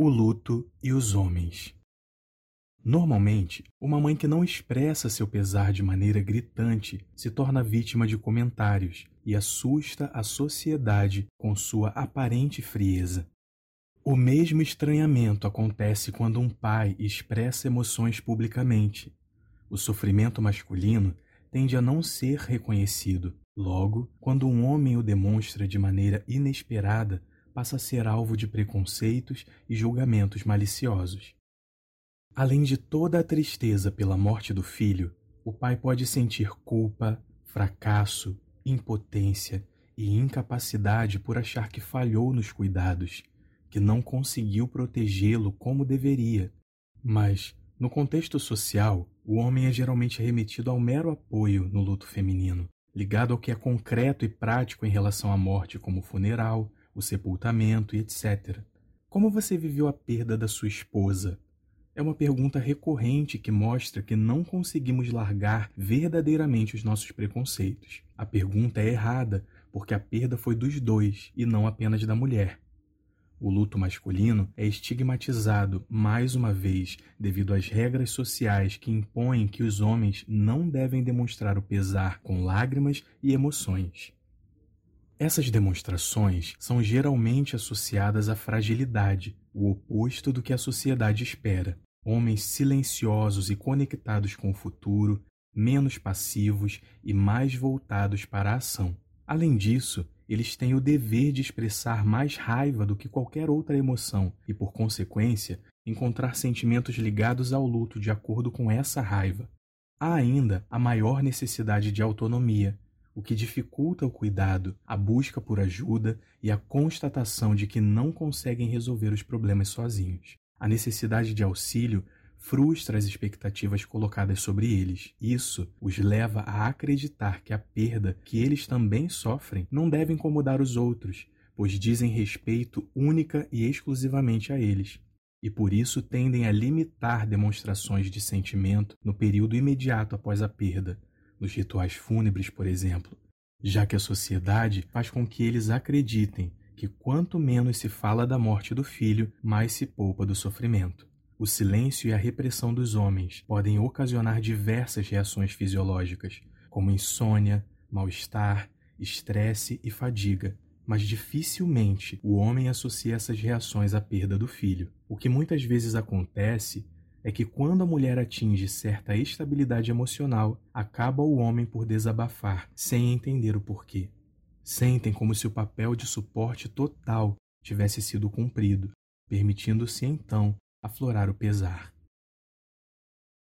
O luto e os homens. Normalmente, uma mãe que não expressa seu pesar de maneira gritante se torna vítima de comentários e assusta a sociedade com sua aparente frieza. O mesmo estranhamento acontece quando um pai expressa emoções publicamente. O sofrimento masculino tende a não ser reconhecido. Logo, quando um homem o demonstra de maneira inesperada, passa a ser alvo de preconceitos e julgamentos maliciosos. Além de toda a tristeza pela morte do filho, o pai pode sentir culpa, fracasso, impotência e incapacidade por achar que falhou nos cuidados, que não conseguiu protegê-lo como deveria. Mas, no contexto social, o homem é geralmente remetido ao mero apoio no luto feminino, ligado ao que é concreto e prático em relação à morte, como o funeral, o sepultamento e etc. Como você viveu a perda da sua esposa? É uma pergunta recorrente que mostra que não conseguimos largar verdadeiramente os nossos preconceitos. A pergunta é errada, porque a perda foi dos dois e não apenas da mulher. O luto masculino é estigmatizado mais uma vez devido às regras sociais que impõem que os homens não devem demonstrar o pesar com lágrimas e emoções. Essas demonstrações são geralmente associadas à fragilidade, o oposto do que a sociedade espera. Homens silenciosos e conectados com o futuro, menos passivos e mais voltados para a ação. Além disso, eles têm o dever de expressar mais raiva do que qualquer outra emoção e, por consequência, encontrar sentimentos ligados ao luto de acordo com essa raiva. Há ainda a maior necessidade de autonomia, o que dificulta o cuidado, a busca por ajuda e a constatação de que não conseguem resolver os problemas sozinhos. A necessidade de auxílio frustra as expectativas colocadas sobre eles. Isso os leva a acreditar que a perda que eles também sofrem não deve incomodar os outros, pois dizem respeito única e exclusivamente a eles. E por isso tendem a limitar demonstrações de sentimento no período imediato após a perda, nos rituais fúnebres, por exemplo, já que a sociedade faz com que eles acreditem que quanto menos se fala da morte do filho, mais se poupa do sofrimento. O silêncio e a repressão dos homens podem ocasionar diversas reações fisiológicas, como insônia, mal-estar, estresse e fadiga, mas dificilmente o homem associa essas reações à perda do filho. O que muitas vezes acontece é que quando a mulher atinge certa estabilidade emocional, acaba o homem por desabafar, sem entender o porquê. Sentem como se o papel de suporte total tivesse sido cumprido, permitindo-se então aflorar o pesar.